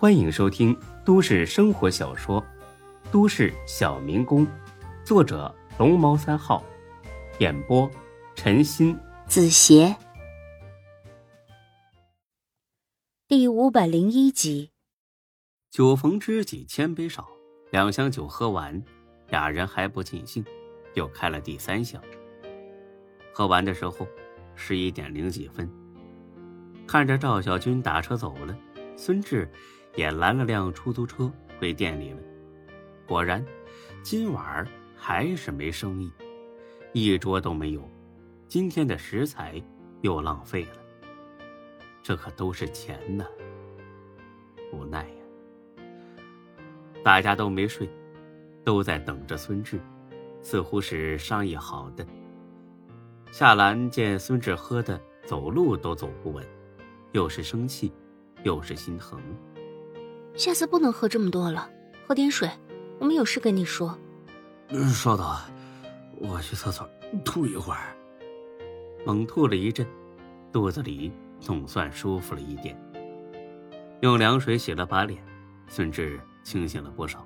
欢迎收听都市生活小说《都市小民工》，作者龙猫三号，演播陈鑫、子邪，第五百零一集。酒逢知己千杯少，两箱酒喝完，俩人还不尽兴，又开了第三箱。喝完的时候，十一点零几分，看着赵小军打车走了，孙志也拦了辆出租车回店里了。果然，今晚还是没生意，一桌都没有。今天的食材又浪费了，这可都是钱呐！无奈呀，大家都没睡，都在等着孙志，似乎是商议好的。夏兰见孙志喝的走路都走不稳，又是生气，又是心疼。下次不能喝这么多了，喝点水。我们有事跟你说。嗯稍等，我去厕所吐一会儿。猛吐了一阵，肚子里总算舒服了一点。用凉水洗了把脸，孙志清醒了不少。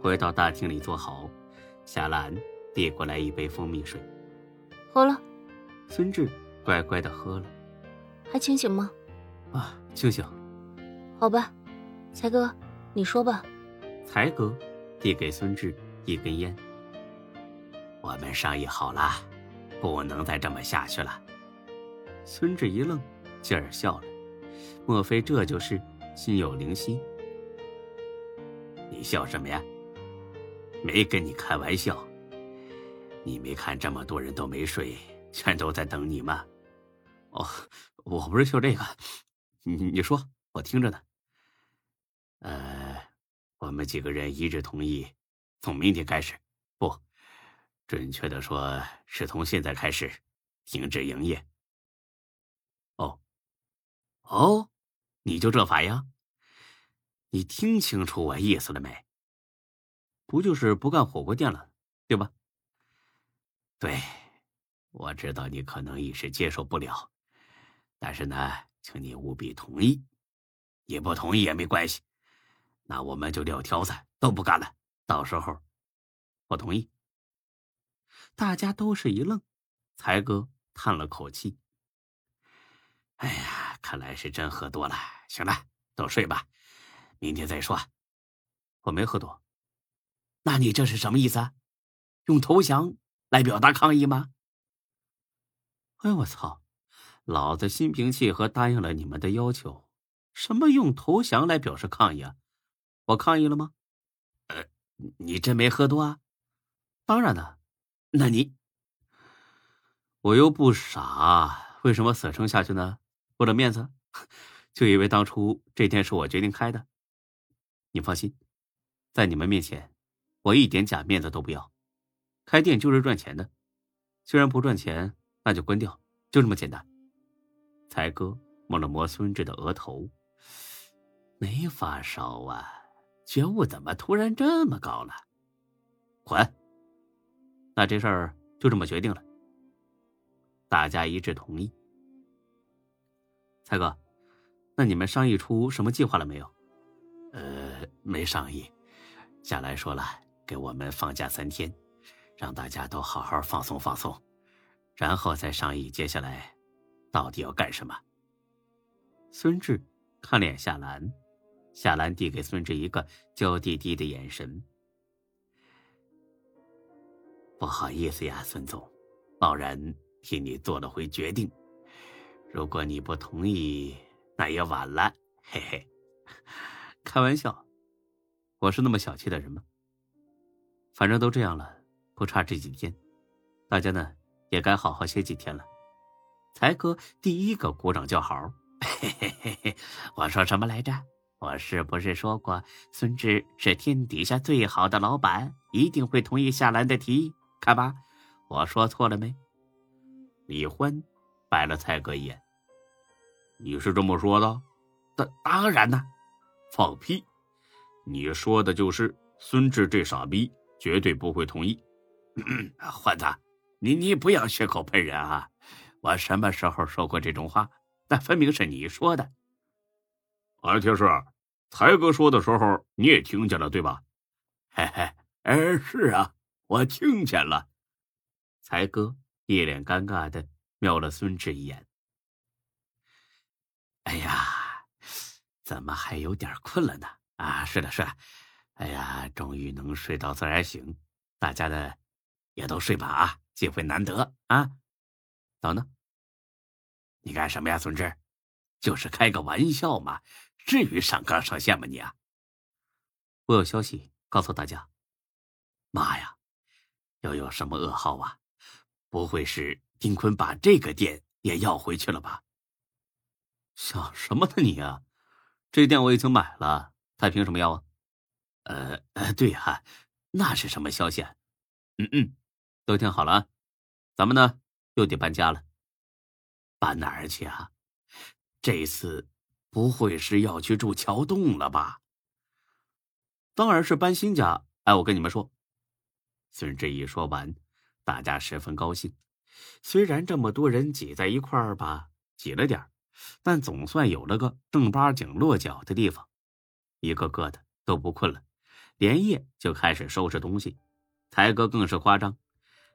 回到大厅里坐好，夏兰递过来一杯蜂蜜水。喝了，孙志乖乖的喝了，还清醒吗？啊，清醒。好吧，才哥，你说吧。才哥递给孙志一根烟。我们商议好了，不能再这么下去了。孙志一愣，继而笑了。莫非这就是心有灵犀？你笑什么呀？没跟你开玩笑。你没看这么多人都没睡，全都在等你吗？哦，我不是笑这个，你你说，我听着呢。呃，我们几个人一致同意，从明天开始，不，准确的说是从现在开始，停止营业。哦，哦，你就这反应？你听清楚我意思了没？不就是不干火锅店了，对吧？对，我知道你可能一时接受不了，但是呢，请你务必同意。你不同意也没关系，那我们就撂挑子，都不干了。到时候，我同意。大家都是一愣，才哥叹了口气：“哎呀，看来是真喝多了。行了，都睡吧，明天再说。”我没喝多，那你这是什么意思？用投降？来表达抗议吗？哎，我操！老子心平气和答应了你们的要求，什么用投降来表示抗议啊？我抗议了吗？呃，你真没喝多啊？当然了，那你我又不傻，为什么死撑下去呢？为了面子？就以为当初这店是我决定开的？你放心，在你们面前，我一点假面子都不要。开店就是赚钱的，虽然不赚钱，那就关掉，就这么简单。才哥摸了摸孙志的额头，没发烧啊？觉悟怎么突然这么高了？滚！那这事儿就这么决定了。大家一致同意。才哥，那你们商议出什么计划了没有？呃，没商议。夏兰说了，给我们放假三天。让大家都好好放松放松，然后再商议接下来到底要干什么。孙志看脸夏兰，夏兰递给孙志一个娇滴滴的眼神。不好意思呀，孙总，贸然替你做了回决定。如果你不同意，那也晚了。嘿嘿，开玩笑，我是那么小气的人吗？反正都这样了。不差这几天，大家呢也该好好歇几天了。才哥第一个鼓掌叫好。嘿嘿嘿嘿，我说什么来着？我是不是说过孙志是天底下最好的老板，一定会同意夏兰的提议？看吧，我说错了没？李欢白了蔡哥一眼。你是这么说的？当当然呢。放屁！你说的就是孙志这傻逼，绝对不会同意。欢子，你你不要血口喷人啊！我什么时候说过这种话？那分明是你说的。二铁师，才哥说的时候你也听见了，对吧？嘿嘿，哎，是啊，我听见了。才哥一脸尴尬的瞄了孙志一眼。哎呀，怎么还有点困了呢？啊，是的，是的。哎呀，终于能睡到自然醒，大家的也都睡吧啊，机会难得啊。等等，你干什么呀，孙志？就是开个玩笑嘛，至于上纲上线吗你啊？我有消息告诉大家。妈呀，又有什么噩耗啊？不会是丁坤把这个店也要回去了吧？想什么呢你啊？这店我已经买了，他凭什么要啊？呃呃，对呀，那是什么消息？嗯嗯，都听好了，咱们呢又得搬家了。搬哪儿去啊？这次不会是要去住桥洞了吧？当然是搬新家。哎，我跟你们说，孙志一说完。大家十分高兴，虽然这么多人挤在一块儿吧，挤了点儿但总算有了个正八经落脚的地方。一个个的都不困了，连夜就开始收拾东西。才哥更是夸张，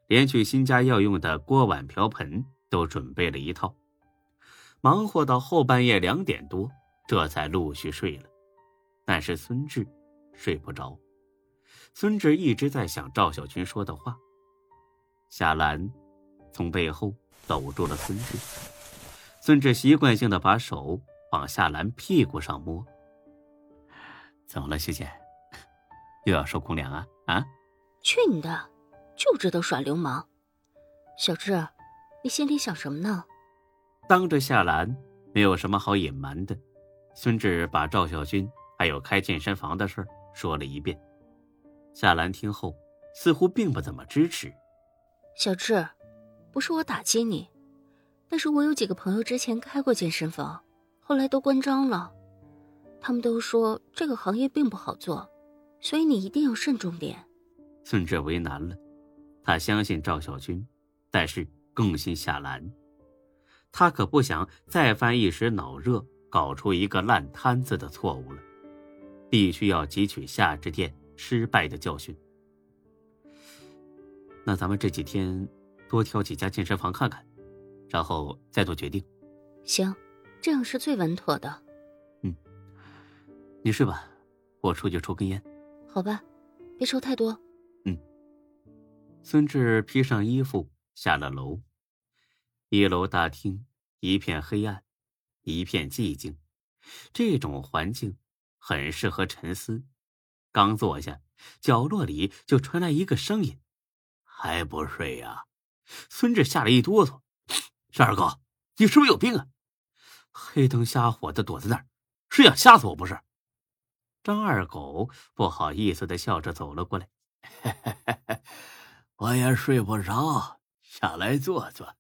连去新家要用的锅碗瓢盆都准备了一套。忙活到后半夜两点多，这才陆续睡了。但是孙志睡不着，孙志一直在想赵小军说的话。夏兰从背后搂住了孙志，孙志习惯性的把手往夏兰屁股上摸。怎么了，学姐？又要受公粮啊？啊？去你的！就知道耍流氓。小志，你心里想什么呢？当着夏兰，没有什么好隐瞒的。孙志把赵小军还有开健身房的事说了一遍。夏兰听后，似乎并不怎么支持。小志，不是我打击你，但是我有几个朋友之前开过健身房，后来都关张了。他们都说这个行业并不好做，所以你一定要慎重点。孙志为难了，他相信赵小军，但是更信夏兰。他可不想再犯一时脑热，搞出一个烂摊子的错误了，必须要汲取夏之店失败的教训。那咱们这几天多挑几家健身房看看，然后再做决定。行，这样是最稳妥的。嗯，你睡吧，我出去抽根烟。好吧，别抽太多。嗯。孙志披上衣服下了楼，一楼大厅一片黑暗，一片寂静，这种环境很适合沉思。刚坐下，角落里就传来一个声音。还不睡呀？孙志吓了一哆嗦。张二狗，你是不是有病啊？黑灯瞎火的躲在那儿，是想吓死我不是？张二狗不好意思的笑着走了过来。我也睡不着，下来坐坐，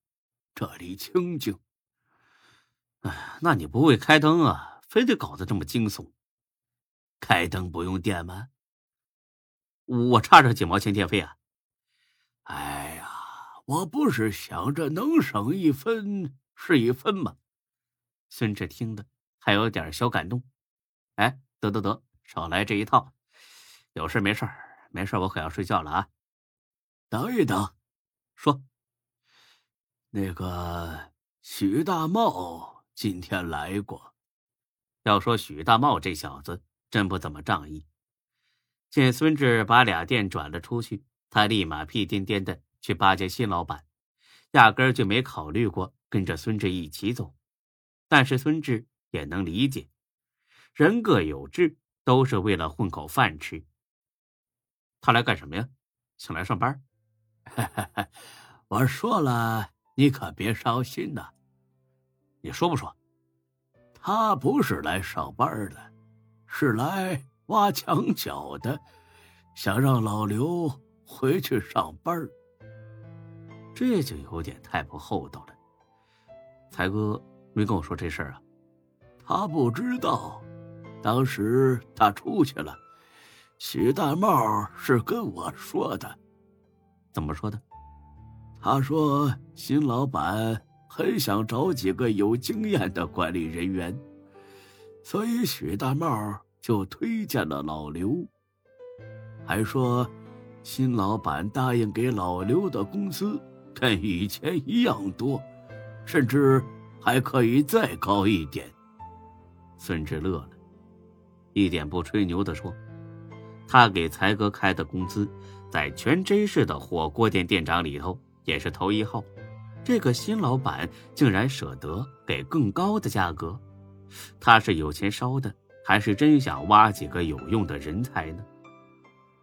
这里清静。哎，那你不会开灯啊？非得搞得这么惊悚？开灯不用电吗？我差这几毛钱电费啊。哎呀，我不是想着能省一分是一分吗？孙志听的还有点小感动。哎，得得得，少来这一套。有事没事没事我可要睡觉了啊。等一等，说，那个许大茂今天来过。要说许大茂这小子真不怎么仗义，见孙志把俩店转了出去。他立马屁颠颠的去巴结新老板，压根儿就没考虑过跟着孙志一起走。但是孙志也能理解，人各有志，都是为了混口饭吃。他来干什么呀？想来上班？我说了，你可别伤心呐。你说不说？他不是来上班的，是来挖墙脚的，想让老刘。回去上班这就有点太不厚道了。才哥没跟我说这事儿啊，他不知道，当时他出去了。许大茂是跟我说的，怎么说的？他说新老板很想找几个有经验的管理人员，所以许大茂就推荐了老刘，还说新老板答应给老刘的工资跟以前一样多，甚至还可以再高一点。孙志乐了，一点不吹牛的说：“他给才哥开的工资，在全 J 市的火锅店店长里头也是头一号。这个新老板竟然舍得给更高的价格，他是有钱烧的，还是真想挖几个有用的人才呢？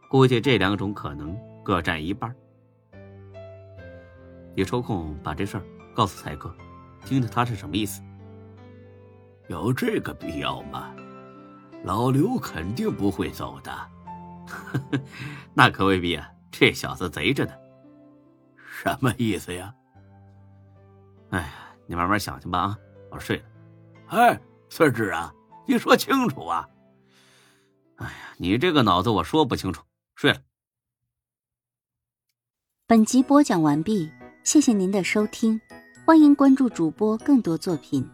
估计这两种可能各占一半。你抽空把这事儿告诉才哥，听听他是什么意思。”有这个必要吗？老刘肯定不会走的。那可未必啊，这小子贼着呢。什么意思呀？哎呀，你慢慢想去吧啊，我睡了。哎，孙志啊，你说清楚啊！哎呀，你这个脑子我说不清楚，睡了。本集播讲完毕，谢谢您的收听，欢迎关注主播更多作品。